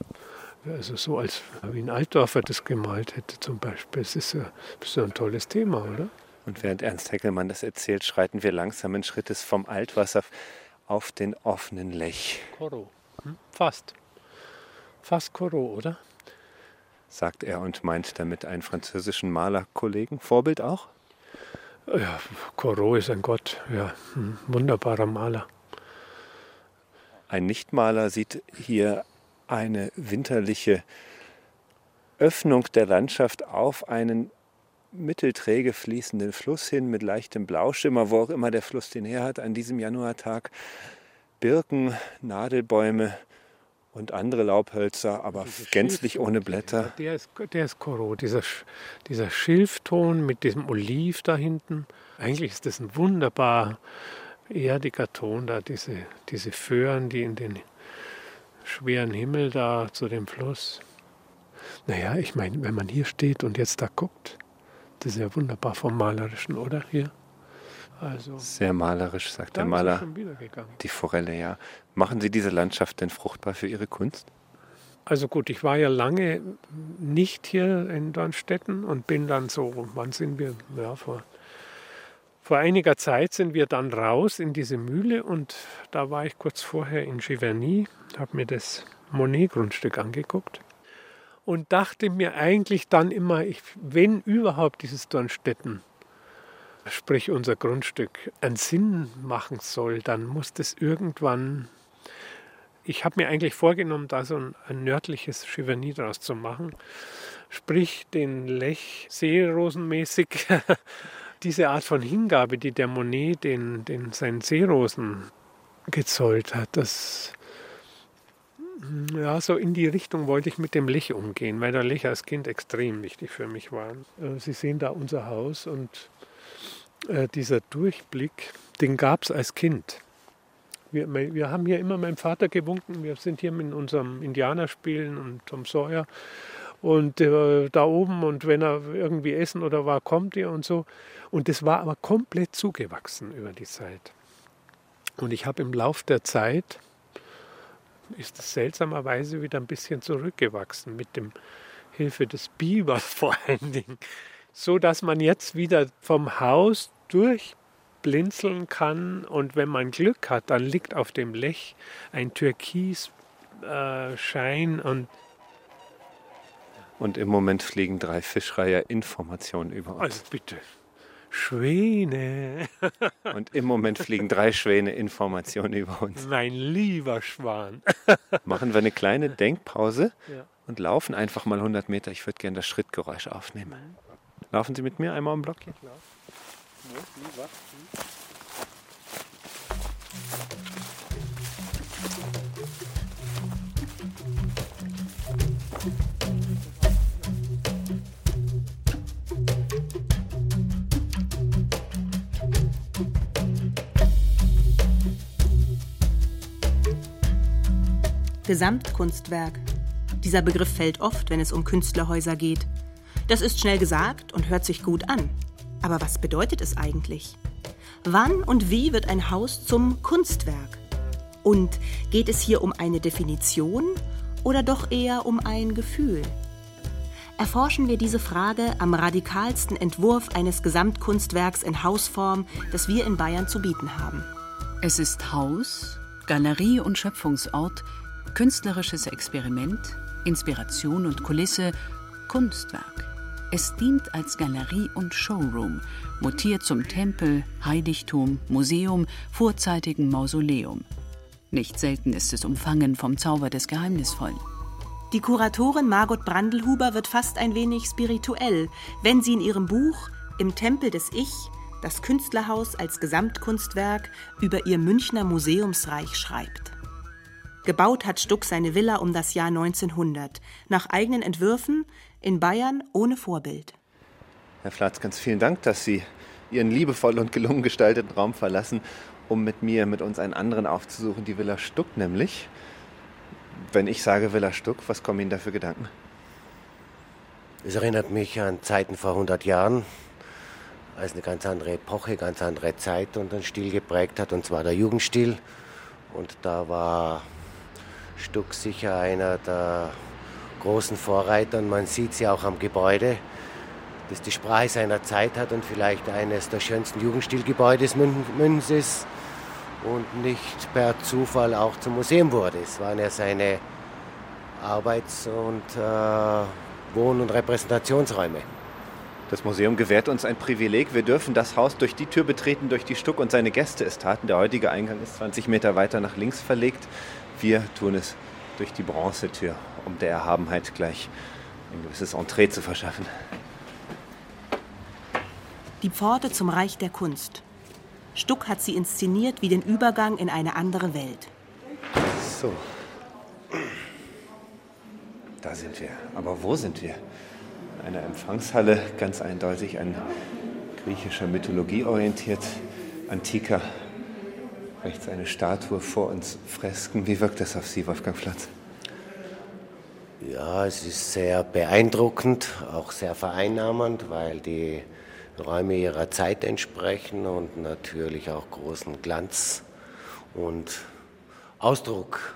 Also so als wie ein Altdorfer das gemalt hätte zum Beispiel. Das ist ja, ist ja ein tolles Thema, oder? Und während Ernst Heckelmann das erzählt, schreiten wir langsamen Schrittes vom Altwasser auf den offenen Lech. Koro. Hm? Fast. Fast Koro, oder? sagt er und meint damit einen französischen Malerkollegen. Vorbild auch? Ja, Corot ist ein Gott, ja, ein wunderbarer Maler. Ein Nichtmaler sieht hier eine winterliche Öffnung der Landschaft auf einen mittelträge fließenden Fluss hin mit leichtem Blauschimmer, wo auch immer der Fluss den her hat an diesem Januartag. Birken, Nadelbäume, und andere Laubhölzer, aber gänzlich ohne Blätter. Der ist, der ist Corot, dieser, dieser Schilfton mit diesem Oliv da hinten. Eigentlich ist das ein wunderbar erdiger Ton da, diese, diese Föhren, die in den schweren Himmel da zu dem Fluss. Naja, ich meine, wenn man hier steht und jetzt da guckt, das ist ja wunderbar vom Malerischen, oder? Hier. Also, Sehr malerisch, sagt der er Maler. Die Forelle, ja. Machen Sie diese Landschaft denn fruchtbar für Ihre Kunst? Also gut, ich war ja lange nicht hier in Dornstetten und bin dann so, wann sind wir? Ja, vor, vor einiger Zeit sind wir dann raus in diese Mühle und da war ich kurz vorher in Giverny, habe mir das Monet-Grundstück angeguckt und dachte mir eigentlich dann immer, ich, wenn überhaupt dieses Dornstetten, sprich unser Grundstück, einen Sinn machen soll, dann muss das irgendwann ich habe mir eigentlich vorgenommen, da so ein, ein nördliches Giverny draus zu machen. Sprich, den Lech seerosenmäßig, diese Art von Hingabe, die der Monet den, den seinen Seerosen gezollt hat, das ja, so in die Richtung wollte ich mit dem Lech umgehen, weil der Lech als Kind extrem wichtig für mich war. Äh, Sie sehen da unser Haus und äh, dieser Durchblick, den gab es als Kind. Wir, wir, haben hier immer meinem Vater gewunken. Wir sind hier mit unserem Indianerspielen und Tom Sawyer. Und äh, da oben, und wenn er irgendwie essen oder war, kommt er und so. Und das war aber komplett zugewachsen über die Zeit. Und ich habe im Lauf der Zeit, ist es seltsamerweise wieder ein bisschen zurückgewachsen mit dem Hilfe des Bibers vor allen Dingen. So dass man jetzt wieder vom Haus durch blinzeln kann und wenn man Glück hat, dann liegt auf dem Lech ein Türkisschein äh, und und im Moment fliegen drei Fischreiher Informationen über uns. Also bitte. Schwäne. Und im Moment fliegen drei Schwäne Informationen über uns. Mein lieber Schwan. Machen wir eine kleine Denkpause ja. und laufen einfach mal 100 Meter. Ich würde gerne das Schrittgeräusch aufnehmen. Laufen Sie mit mir einmal im Block hier? Ja, klar. Gesamtkunstwerk. Dieser Begriff fällt oft, wenn es um Künstlerhäuser geht. Das ist schnell gesagt und hört sich gut an. Aber was bedeutet es eigentlich? Wann und wie wird ein Haus zum Kunstwerk? Und geht es hier um eine Definition oder doch eher um ein Gefühl? Erforschen wir diese Frage am radikalsten Entwurf eines Gesamtkunstwerks in Hausform, das wir in Bayern zu bieten haben. Es ist Haus, Galerie und Schöpfungsort Künstlerisches Experiment, Inspiration und Kulisse, Kunstwerk. Es dient als Galerie und Showroom, mutiert zum Tempel, Heiligtum, Museum, vorzeitigen Mausoleum. Nicht selten ist es umfangen vom Zauber des Geheimnisvollen. Die Kuratorin Margot Brandelhuber wird fast ein wenig spirituell, wenn sie in ihrem Buch Im Tempel des Ich das Künstlerhaus als Gesamtkunstwerk über ihr Münchner Museumsreich schreibt. Gebaut hat Stuck seine Villa um das Jahr 1900, nach eigenen Entwürfen, in Bayern ohne Vorbild. Herr Flatz, ganz vielen Dank, dass Sie Ihren liebevoll und gelungen gestalteten Raum verlassen, um mit mir, mit uns einen anderen aufzusuchen, die Villa Stuck nämlich. Wenn ich sage Villa Stuck, was kommen Ihnen da für Gedanken? Es erinnert mich an Zeiten vor 100 Jahren, als eine ganz andere Epoche, ganz andere Zeit und einen Stil geprägt hat, und zwar der Jugendstil. Und da war Stuck sicher einer der großen Vorreiter und man sieht sie auch am Gebäude, das die Sprache seiner Zeit hat und vielleicht eines der schönsten Jugendstilgebäudes Münchens ist und nicht per Zufall auch zum Museum wurde. Es waren ja seine Arbeits- und äh, Wohn- und Repräsentationsräume. Das Museum gewährt uns ein Privileg. Wir dürfen das Haus durch die Tür betreten, durch die Stuck und seine Gäste es taten. Der heutige Eingang ist 20 Meter weiter nach links verlegt. Wir tun es durch die Bronzetür, um der Erhabenheit gleich ein gewisses Entree zu verschaffen. Die Pforte zum Reich der Kunst. Stuck hat sie inszeniert wie den Übergang in eine andere Welt. So. Da sind wir. Aber wo sind wir? In einer Empfangshalle, ganz eindeutig ein griechischer Mythologie orientiert, antiker Rechts eine Statue, vor uns Fresken. Wie wirkt das auf Sie, Wolfgang Flatz? Ja, es ist sehr beeindruckend, auch sehr vereinnahmend, weil die Räume ihrer Zeit entsprechen und natürlich auch großen Glanz und Ausdruck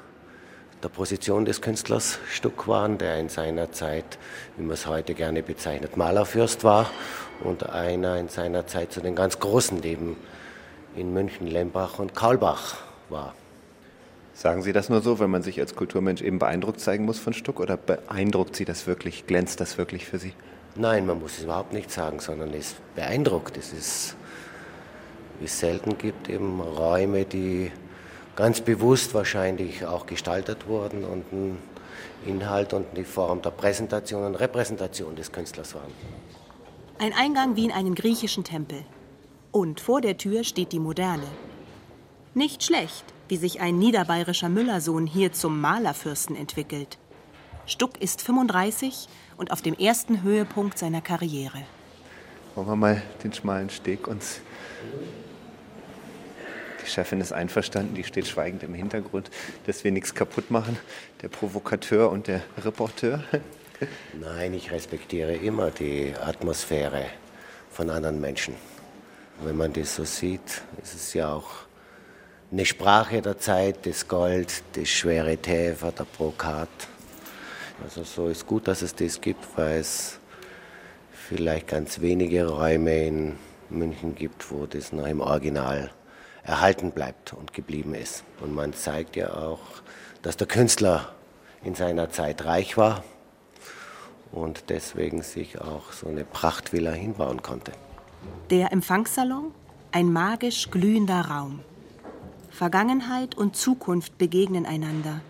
der Position des Künstlers Stuck waren, der in seiner Zeit, wie man es heute gerne bezeichnet, Malerfürst war und einer in seiner Zeit zu den ganz Großen neben in München, Lembach und Kaulbach war. Sagen Sie das nur so, wenn man sich als Kulturmensch eben beeindruckt zeigen muss von Stuck oder beeindruckt Sie das wirklich, glänzt das wirklich für Sie? Nein, man muss es überhaupt nicht sagen, sondern es beeindruckt. Es ist, wie es selten gibt, eben Räume, die ganz bewusst wahrscheinlich auch gestaltet wurden und ein Inhalt und die Form der Präsentation und Repräsentation des Künstlers waren. Ein Eingang wie in einen griechischen Tempel. Und vor der Tür steht die Moderne. Nicht schlecht, wie sich ein niederbayerischer Müllersohn hier zum Malerfürsten entwickelt. Stuck ist 35 und auf dem ersten Höhepunkt seiner Karriere. Wollen wir mal den schmalen Steg uns. Die Chefin ist einverstanden, die steht schweigend im Hintergrund, dass wir nichts kaputt machen. Der Provokateur und der Reporteur. Nein, ich respektiere immer die Atmosphäre von anderen Menschen. Wenn man das so sieht, ist es ja auch eine Sprache der Zeit, das Gold, das schwere Täfer, der Brokat. Also so ist gut, dass es das gibt, weil es vielleicht ganz wenige Räume in München gibt, wo das noch im Original erhalten bleibt und geblieben ist. Und man zeigt ja auch, dass der Künstler in seiner Zeit reich war und deswegen sich auch so eine Prachtvilla hinbauen konnte. Der Empfangssalon, ein magisch glühender Raum. Vergangenheit und Zukunft begegnen einander.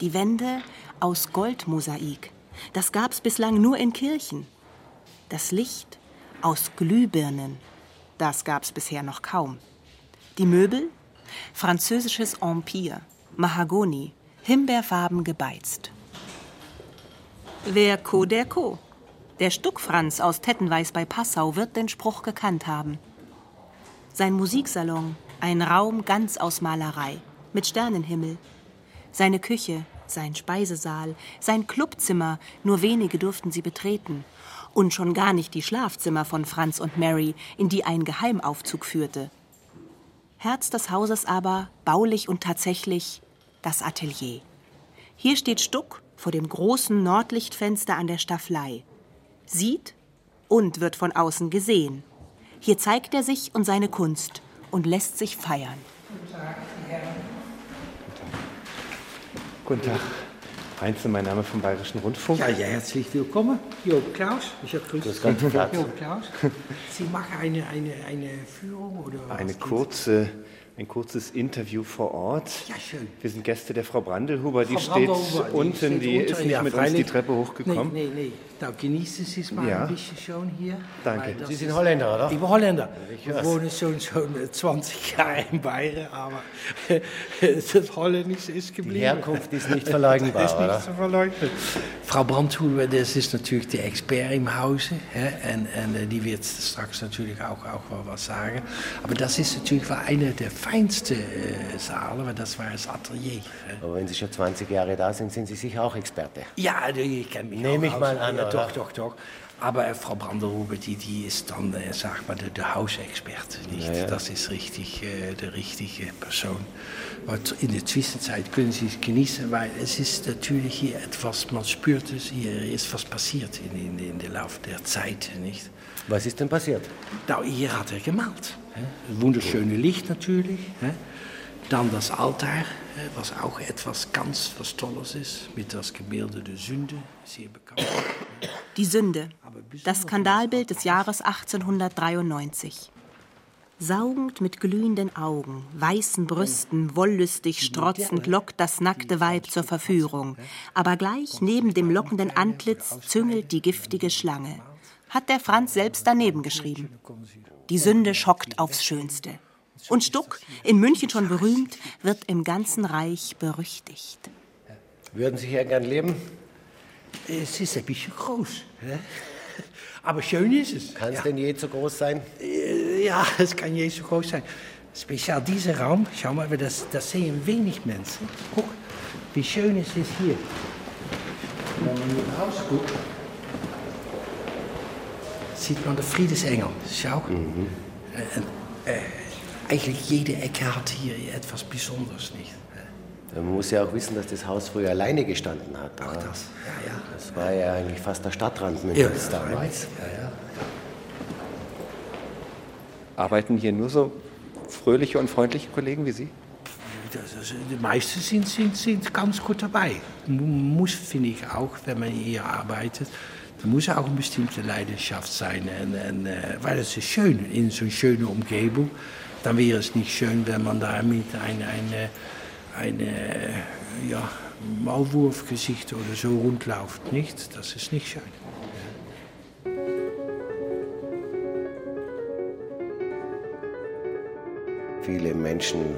Die Wände aus Goldmosaik. Das gab's bislang nur in Kirchen. Das Licht aus Glühbirnen. Das gab's bisher noch kaum. Die Möbel? Französisches Empire, Mahagoni, Himbeerfarben gebeizt. Wer Co, der Co. Der Stuckfranz aus Tettenweiß bei Passau wird den Spruch gekannt haben. Sein Musiksalon, ein Raum ganz aus Malerei, mit Sternenhimmel. Seine Küche, sein Speisesaal, sein Clubzimmer, nur wenige durften sie betreten. Und schon gar nicht die Schlafzimmer von Franz und Mary, in die ein Geheimaufzug führte. Herz des Hauses aber, baulich und tatsächlich, das Atelier. Hier steht Stuck vor dem großen Nordlichtfenster an der Staffelei. Sieht und wird von außen gesehen. Hier zeigt er sich und seine Kunst und lässt sich feiern. Guten Tag, die Herren. Guten Tag. Heinze, mein Name vom Bayerischen Rundfunk. Ja, ja, herzlich willkommen. Jo Klaus, ich habe grüß Das ganze Platz. Jo Klaus. Sie machen eine, eine, eine Führung oder Eine was kurze, ein kurzes Interview vor Ort. Ja, schön. Wir sind Gäste der Frau Brandelhuber, die Frau steht Brandelhuber, die unten, steht die ist unten, nicht ja, mit uns die freilich. Treppe hochgekommen. Nee, nee, nee. Da genießen Sie es mal Ja. ein bisschen schon hier. Danke. Sie sind Holländer, oder? Ich bin Holländer. Ich wohnen schon, schon 20 Jahre in Bayern, aber das Holländische ist geblieben. Die Herkunft ist nicht verleugnbar, ist nicht zu verleugnen. Frau Brandhuber, das ist natürlich die Expert im Hause. Hè? En, en die wird straks natürlich auch, auch wel was sagen. Aber das ist natürlich war eine der feinsten äh, Saale, weil das war das Atelier. Aber wenn Sie schon 20 Jahre da sind, sind Sie sicher auch Experte. Ja, ich kenne mich Nehme ich mal an, oder? Doch, doch, doch. Aber Frau Brandelhuber, die, die ist dann, äh, sag mal, der, der Hausexperte. Nicht? Ja, ja. Das ist richtig, äh, richtige Person. Zu- in der Zwischenzeit können Sie es genießen, weil es ist natürlich hier etwas, man spürt es, hier ist was passiert in, in, in der Lauf der Zeit. Nicht? Was ist denn passiert? Nou, hier hat er gemalt. Hè? Wunderschöne Licht natürlich. Hè? Dann das Altar, was auch etwas ganz was Tolles ist, mit das Gemälde der Sünde, sehr bekannt. Die Sünde. Das Skandalbild des Jahres 1893. Saugend mit glühenden Augen, weißen Brüsten, wollüstig strotzend lockt das nackte Weib zur Verführung. Aber gleich neben dem lockenden Antlitz züngelt die giftige Schlange. Hat der Franz selbst daneben geschrieben. Die Sünde schockt aufs Schönste. Und Stuck, in München schon berühmt, wird im ganzen Reich berüchtigt. Würden Sie hier gern leben? Es ist ein bisschen groß. Hè? Aber schön ist es. Kann es denn je zu groß sein? Ja, es kann je so groß sein. Speziell dieser Raum, schau mal, das, das sehen wenig Menschen. Guck, wie schön es ist hier. Wenn man hier raus guckt, sieht man den Friedensengel. Schau. Äh, äh, eigentlich jede Ecke hat hier etwas Besonderes, nicht? Man muss ja auch wissen, dass das Haus früher alleine gestanden hat. Ach, das, ja, ja. Das war ja eigentlich fast der Stadtrand Münchens damals. Ja, ja. Arbeiten hier nur so fröhliche und freundliche Kollegen wie Sie? Das, die meisten sind, sind, sind ganz gut dabei. Mu- Muss, finde ich auch, wenn man hier arbeitet, da muss auch eine bestimmte Leidenschaft sein. En, en, äh, weil es ist schön, in so einer schönen Umgebung. dann wäre es nicht schön, wenn man damit eine, eine, eine ja, Maulwurfgesicht oder so rundläuft. Nicht? Das ist nicht schön. Viele Menschen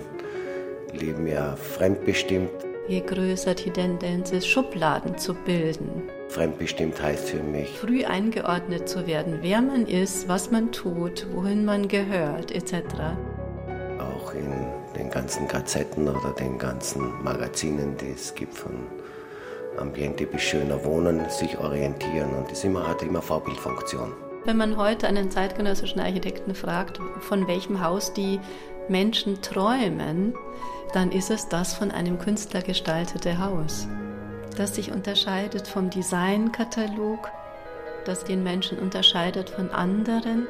leben ja fremdbestimmt. Je größer die Tendenz ist, Schubladen zu bilden. Fremdbestimmt heißt für mich, Früh eingeordnet zu werden, wer man ist, was man tut, wohin man gehört, etc. auch in den ganzen Gazetten oder den ganzen Magazinen, die es gibt von Ambiente bis schöner Wohnen, sich orientieren. Und das immer, hat immer Vorbildfunktion. Wenn man heute einen zeitgenössischen Architekten fragt, von welchem Haus die Menschen träumen, dann ist es das von einem Künstler gestaltete Haus, das sich unterscheidet vom Designkatalog, das den Menschen unterscheidet von anderen,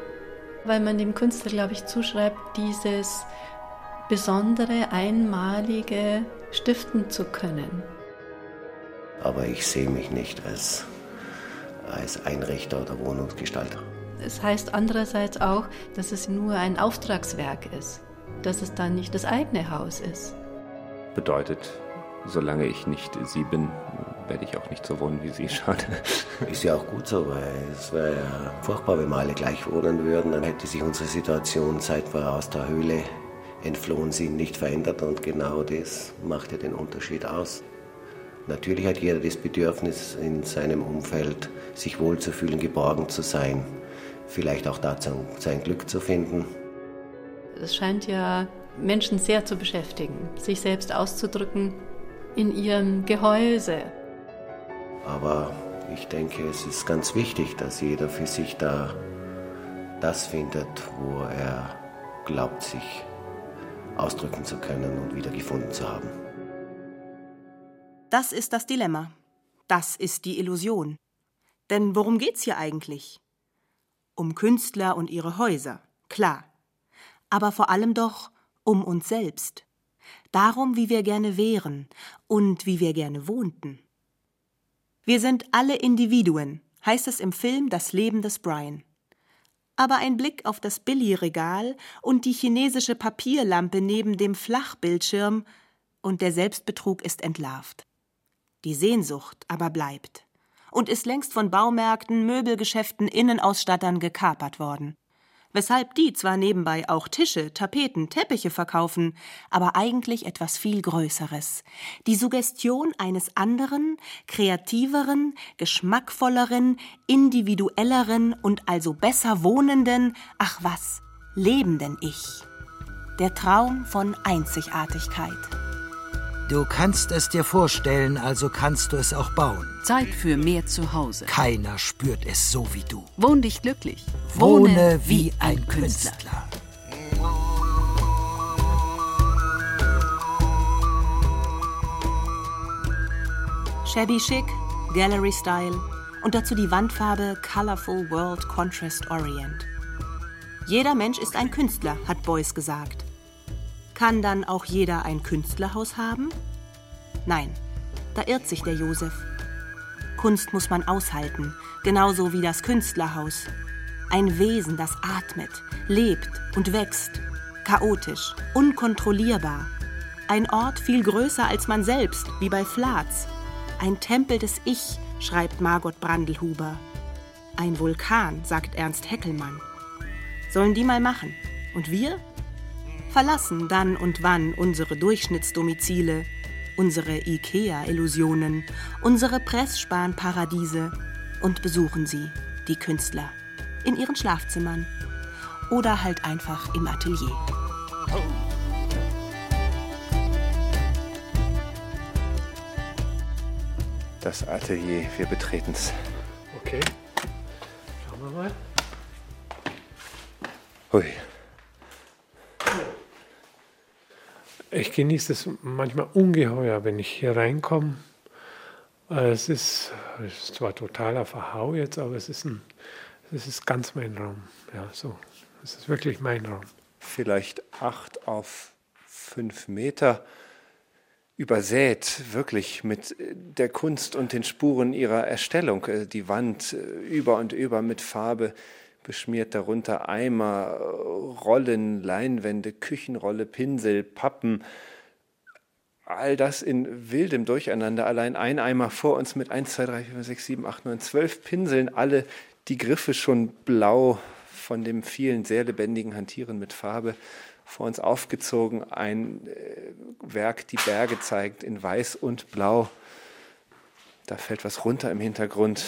weil man dem Künstler, glaube ich, zuschreibt, dieses besondere, einmalige stiften zu können. Aber ich sehe mich nicht als, als Einrichter oder Wohnungsgestalter. Es heißt andererseits auch, dass es nur ein Auftragswerk ist, dass es dann nicht das eigene Haus ist. Bedeutet, solange ich nicht sie bin, werde ich auch nicht so wohnen wie sie. Schade. Ist ja auch gut so, weil es wäre ja furchtbar, wenn wir alle gleich wohnen würden. Dann hätte sich unsere Situation, seit wir aus der Höhle entflohen sind, nicht verändert. Und genau das macht ja den Unterschied aus. Natürlich hat jeder das Bedürfnis, in seinem Umfeld sich wohlzufühlen, geborgen zu sein. Vielleicht auch dazu sein Glück zu finden. Es scheint ja Menschen sehr zu beschäftigen, sich selbst auszudrücken in ihrem Gehäuse. Aber ich denke, es ist ganz wichtig, dass jeder für sich da das findet, wo er glaubt, sich ausdrücken zu können und wiedergefunden zu haben. Das ist das Dilemma. Das ist die Illusion. Denn worum geht's hier eigentlich? Um Künstler und ihre Häuser, klar. Aber vor allem doch um uns selbst. Darum, wie wir gerne wären und wie wir gerne wohnten. Wir sind alle Individuen, heißt es im Film Das Leben des Brian. Aber ein Blick auf das Billigregal und die chinesische Papierlampe neben dem Flachbildschirm und der Selbstbetrug ist entlarvt. Die Sehnsucht aber bleibt und ist längst von Baumärkten, Möbelgeschäften, Innenausstattern gekapert worden. Weshalb die zwar nebenbei auch Tische, Tapeten, Teppiche verkaufen, aber eigentlich etwas viel Größeres. Die Suggestion eines anderen, kreativeren, geschmackvolleren, individuelleren und also besser wohnenden, ach was, lebenden Ich. Der Traum von Einzigartigkeit. Du kannst es dir vorstellen, also kannst du es auch bauen. Zeit für mehr zu Hause. Keiner spürt es so wie du. Wohn dich glücklich. Wohne wie ein Künstler. Shabby chic, Gallery Style und dazu die Wandfarbe Colorful World Contrast Orient. Jeder Mensch ist ein Künstler, hat Beuys gesagt. Kann dann auch jeder ein Künstlerhaus haben? Nein, da irrt sich der Josef. Kunst muss man aushalten, genauso wie das Künstlerhaus. Ein Wesen, das atmet, lebt und wächst, chaotisch, unkontrollierbar. Ein Ort viel größer als man selbst, wie bei Flatz. Ein Tempel des Ich, schreibt Margot Brandelhuber. Ein Vulkan, sagt Ernst Heckelmann. Sollen die mal machen. Und wir? Verlassen dann und wann unsere Durchschnittsdomizile, unsere IKEA-Illusionen, unsere Pressspan-Paradiese und besuchen sie, die Künstler, in ihren Schlafzimmern oder halt einfach im Atelier. Das Atelier, wir betreten's. Okay. Schauen wir mal. Hui. Ich genieße es manchmal ungeheuer, wenn ich hier reinkomme. Äh, Es ist, es ist zwar totaler Verhau jetzt, aber es ist, ein, es ist ganz mein Raum. Ja, so. Es ist wirklich mein Raum. Vielleicht acht auf fünf Meter übersät, wirklich mit äh, der Kunst und den Spuren ihrer Erstellung. Äh, Die Wand über und über mit Farbe beschmiert, darunter Eimer, Rollen, Leinwände, Küchenrolle, Pinsel, Pappen. All das in wildem Durcheinander. Allein ein Eimer vor uns mit 1, 2, 3, 4, 5, 6, 7, 8, 9, 12 Pinseln. Alle die Griffe schon blau von dem vielen sehr lebendigen Hantieren mit Farbe. Vor uns aufgezogen ein äh, Werk, die Berge zeigt in weiß und blau. Da fällt was runter im Hintergrund.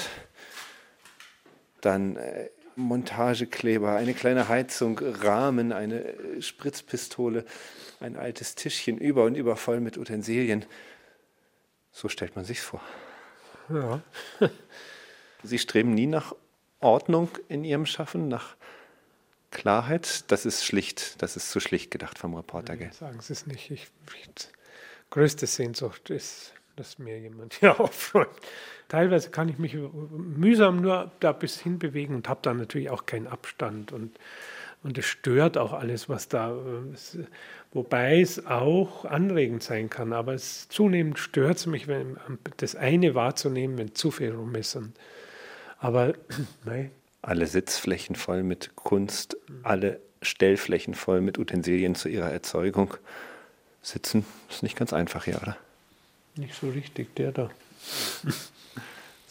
Dann äh, Montagekleber, eine kleine Heizung, Rahmen, eine äh, Spritzpistole, ein altes Tischchen über und über voll mit Utensilien. So stellt man sich's vor. Ja. Sie streben nie nach Ordnung in Ihrem Schaffen, nach Klarheit. Das ist schlicht, das ist zu schlicht gedacht vom Reporter. Gell? Sagen Sie es nicht. Ich, ich, größte Sehnsucht ist, dass mir jemand hier aufräumt. Teilweise kann ich mich mühsam nur da bis hin bewegen und habe dann natürlich auch keinen Abstand. Und, und es stört auch alles, was da ist. Wobei es auch anregend sein kann. Aber es zunehmend stört es mich, wenn, das eine wahrzunehmen, wenn zu viel rum ist. Und, aber nein. Alle Sitzflächen voll mit Kunst, alle Stellflächen voll mit Utensilien zu ihrer Erzeugung. Sitzen ist nicht ganz einfach hier, oder? Nicht so richtig, der da.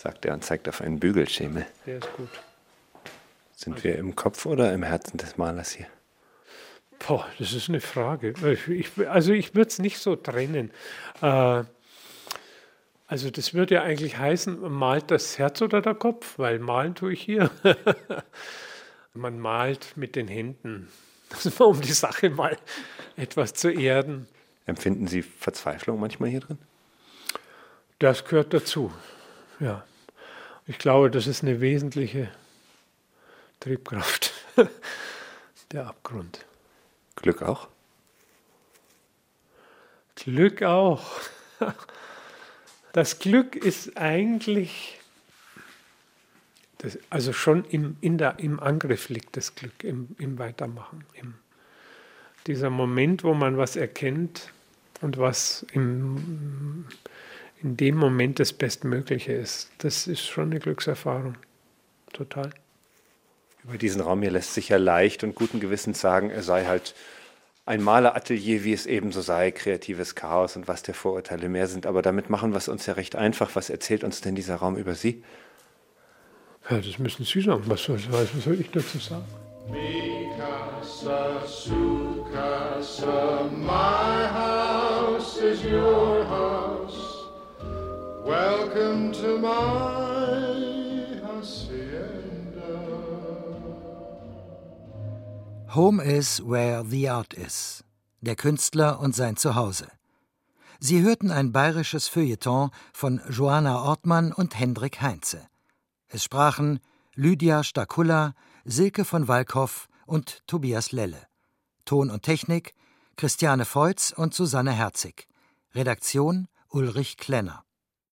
Sagt er und zeigt auf einen Bügelschemel. Der ist gut. Sind wir im Kopf oder im Herzen des Malers hier? Boah, das ist eine Frage. Ich, also ich würde es nicht so trennen. Äh, also das würde ja eigentlich heißen, malt das Herz oder der Kopf, weil malen tue ich hier. Man malt mit den Händen, um die Sache mal etwas zu erden. Empfinden Sie Verzweiflung manchmal hier drin? Das gehört dazu, ja. Ich glaube, das ist eine wesentliche Triebkraft, der Abgrund. Glück auch? Glück auch. Das Glück ist eigentlich, das, also schon im, in der, im Angriff liegt das Glück, im, im Weitermachen. Im, dieser Moment, wo man was erkennt und was im, in dem Moment das Bestmögliche ist, das ist schon eine Glückserfahrung. Total. Über diesen Raum hier lässt sich ja leicht und guten Gewissens sagen, er sei halt ein Maleratelier, wie es eben so sei, kreatives Chaos und was der Vorurteile mehr sind. Aber damit machen wir es uns ja recht einfach. Was erzählt uns denn dieser Raum über Sie? Ja, das müssen Sie sagen. Was soll, was soll ich dazu sagen? Mikasa, Sukasa, my house is your house. Welcome to my hacienda. Home is where the art is. Der Künstler und sein Zuhause. Sie hörten ein bayerisches Feuilleton von Joanna Ortmann und Hendrik Heinze. Es sprachen Lydia Stakulla, Silke von Walkhoff und Tobias Lelle. Ton und Technik Christiane Feutz und Susanne Herzig. Redaktion Ulrich Klenner.